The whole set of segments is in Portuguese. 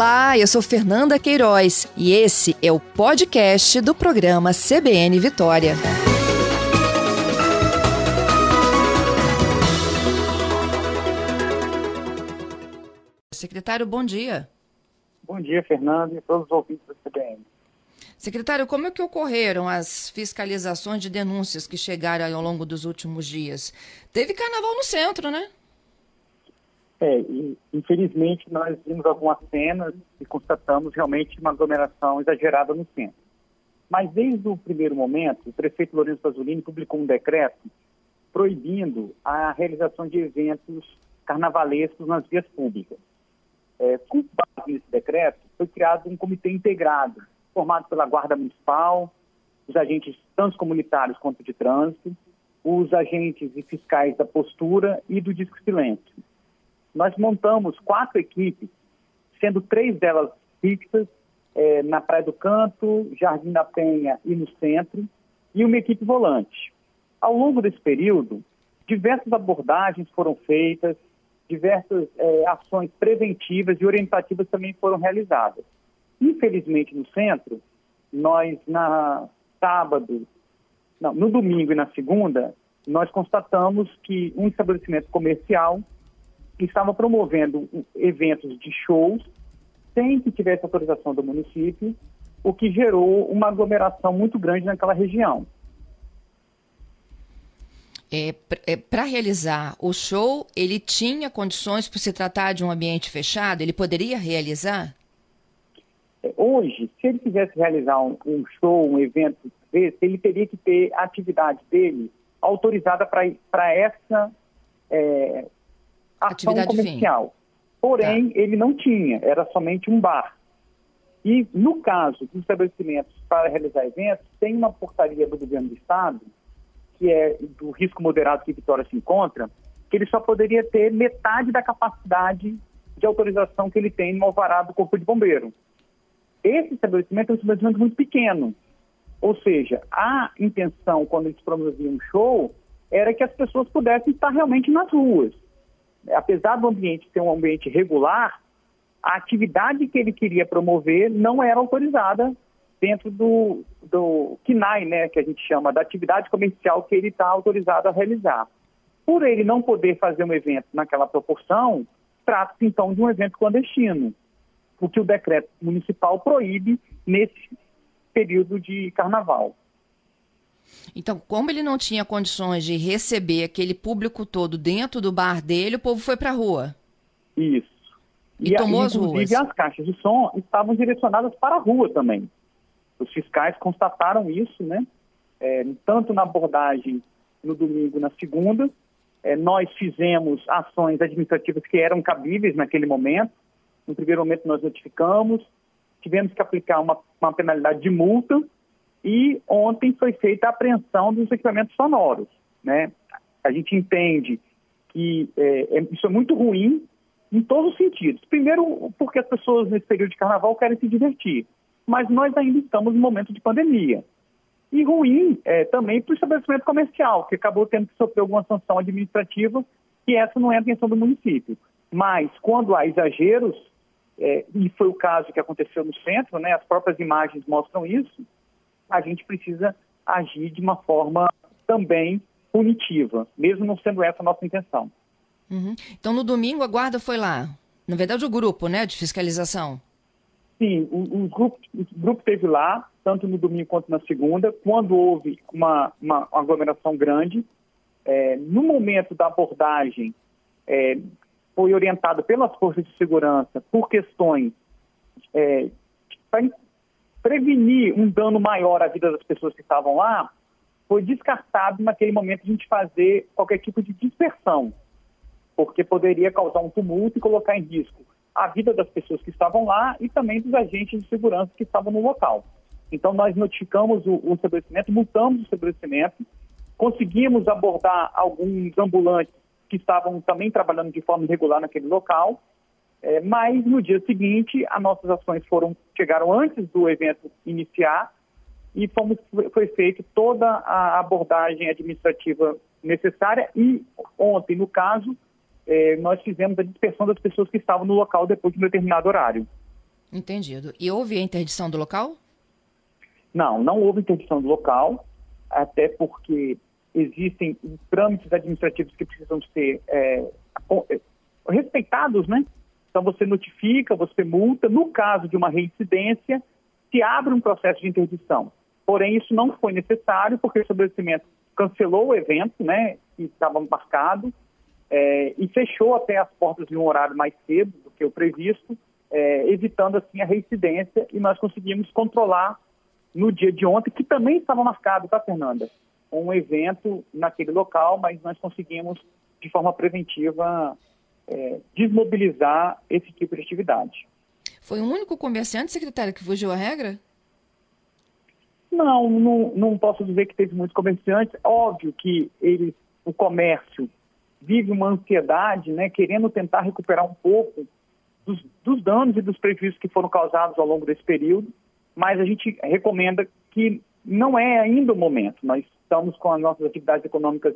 Olá, eu sou Fernanda Queiroz e esse é o podcast do programa CBN Vitória. Secretário, bom dia. Bom dia, Fernando, e todos os ouvintes da CBN. Secretário, como é que ocorreram as fiscalizações de denúncias que chegaram ao longo dos últimos dias? Teve carnaval no centro, né? É, e, infelizmente nós vimos algumas cenas e constatamos realmente uma aglomeração exagerada no centro. Mas desde o primeiro momento, o prefeito Lourenço Pasolini publicou um decreto proibindo a realização de eventos carnavalescos nas vias públicas. É, com base nesse decreto, foi criado um comitê integrado, formado pela Guarda Municipal, os agentes tanto comunitários quanto de trânsito, os agentes e fiscais da postura e do Disco Silêncio nós montamos quatro equipes, sendo três delas fixas, é, na Praia do Canto, Jardim da Penha e no centro, e uma equipe volante. Ao longo desse período, diversas abordagens foram feitas, diversas é, ações preventivas e orientativas também foram realizadas. Infelizmente, no centro, nós, na sábado, não, no domingo e na segunda, nós constatamos que um estabelecimento comercial que estava promovendo eventos de shows sem que tivesse autorização do município, o que gerou uma aglomeração muito grande naquela região. É, é, Para realizar o show, ele tinha condições, por se tratar de um ambiente fechado, ele poderia realizar? É, hoje, se ele quisesse realizar um, um show, um evento desse, ele teria que ter a atividade dele autorizada para essa é, ação Atividade comercial. Porém, tá. ele não tinha, era somente um bar. E, no caso dos estabelecimentos para realizar eventos, tem uma portaria do governo do Estado, que é do risco moderado que Vitória se encontra, que ele só poderia ter metade da capacidade de autorização que ele tem no alvará do Corpo de Bombeiro. Esse estabelecimento é um estabelecimento muito pequeno. Ou seja, a intenção, quando eles promoviam um show, era que as pessoas pudessem estar realmente nas ruas apesar do ambiente ser um ambiente regular, a atividade que ele queria promover não era autorizada dentro do, do KNAI, né, que a gente chama, da atividade comercial que ele está autorizado a realizar. Por ele não poder fazer um evento naquela proporção, trata-se então de um evento clandestino, o que o decreto municipal proíbe nesse período de carnaval. Então, como ele não tinha condições de receber aquele público todo dentro do bar dele, o povo foi para a rua. Isso. E, e tomou as ruas. Inclusive, as caixas de som estavam direcionadas para a rua também. Os fiscais constataram isso, né? É, tanto na abordagem no domingo na segunda. É, nós fizemos ações administrativas que eram cabíveis naquele momento. No primeiro momento, nós notificamos, tivemos que aplicar uma, uma penalidade de multa e ontem foi feita a apreensão dos equipamentos sonoros. Né? A gente entende que é, é, isso é muito ruim em todos os sentidos. Primeiro, porque as pessoas nesse período de carnaval querem se divertir, mas nós ainda estamos no momento de pandemia. E ruim é, também para o estabelecimento comercial, que acabou tendo que sofrer alguma sanção administrativa, que essa não é a intenção do município. Mas, quando há exageros, é, e foi o caso que aconteceu no centro, né, as próprias imagens mostram isso, a gente precisa agir de uma forma também punitiva, mesmo não sendo essa a nossa intenção. Uhum. Então, no domingo, a guarda foi lá. Na verdade, o grupo, né, de fiscalização. Sim, o, o, grupo, o grupo esteve lá, tanto no domingo quanto na segunda, quando houve uma, uma, uma aglomeração grande. É, no momento da abordagem, é, foi orientado pelas forças de segurança por questões é, prevenir um dano maior à vida das pessoas que estavam lá, foi descartado naquele momento a gente fazer qualquer tipo de dispersão, porque poderia causar um tumulto e colocar em risco a vida das pessoas que estavam lá e também dos agentes de segurança que estavam no local. Então, nós notificamos o, o estabelecimento, multamos o estabelecimento, conseguimos abordar alguns ambulantes que estavam também trabalhando de forma irregular naquele local é, mas no dia seguinte, as nossas ações foram chegaram antes do evento iniciar e fomos, foi feita toda a abordagem administrativa necessária e ontem, no caso, é, nós fizemos a dispersão das pessoas que estavam no local depois de um determinado horário. Entendido. E houve a interdição do local? Não, não houve interdição do local, até porque existem trâmites administrativos que precisam ser é, é, respeitados, né? Então você notifica, você multa. No caso de uma reincidência, se abre um processo de interdição. Porém, isso não foi necessário porque o estabelecimento cancelou o evento, né, que estava marcado, é, e fechou até as portas de um horário mais cedo do que o previsto, é, evitando assim a reincidência e nós conseguimos controlar no dia de ontem, que também estava marcado, tá, Fernanda? Um evento naquele local, mas nós conseguimos, de forma preventiva, é, desmobilizar esse tipo de atividade. Foi o único comerciante, secretário, que fugiu à regra? Não, não, não posso dizer que teve muitos comerciantes. Óbvio que eles, o comércio vive uma ansiedade, né, querendo tentar recuperar um pouco dos, dos danos e dos prejuízos que foram causados ao longo desse período, mas a gente recomenda que não é ainda o momento. Nós estamos com as nossas atividades econômicas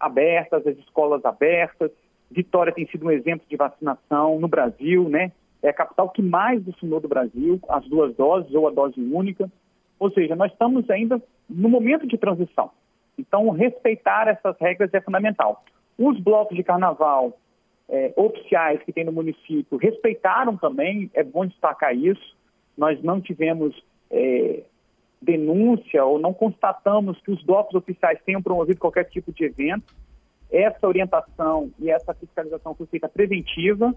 abertas, as escolas abertas. Vitória tem sido um exemplo de vacinação no Brasil, né? É a capital que mais vacinou do Brasil, as duas doses ou a dose única. Ou seja, nós estamos ainda no momento de transição. Então, respeitar essas regras é fundamental. Os blocos de carnaval é, oficiais que tem no município respeitaram também, é bom destacar isso. Nós não tivemos é, denúncia ou não constatamos que os blocos oficiais tenham promovido qualquer tipo de evento. Essa orientação e essa fiscalização foi feita preventiva.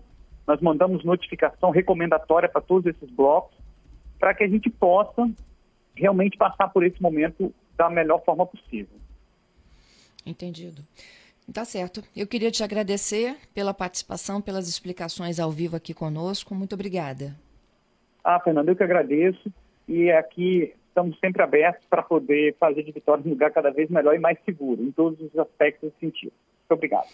Nós mandamos notificação recomendatória para todos esses blocos para que a gente possa realmente passar por esse momento da melhor forma possível. Entendido. Tá certo. Eu queria te agradecer pela participação, pelas explicações ao vivo aqui conosco. Muito obrigada. Ah, Fernando, eu que agradeço. E aqui estamos sempre abertos para poder fazer de Vitória um lugar cada vez melhor e mais seguro, em todos os aspectos do sentido. Muito obrigado.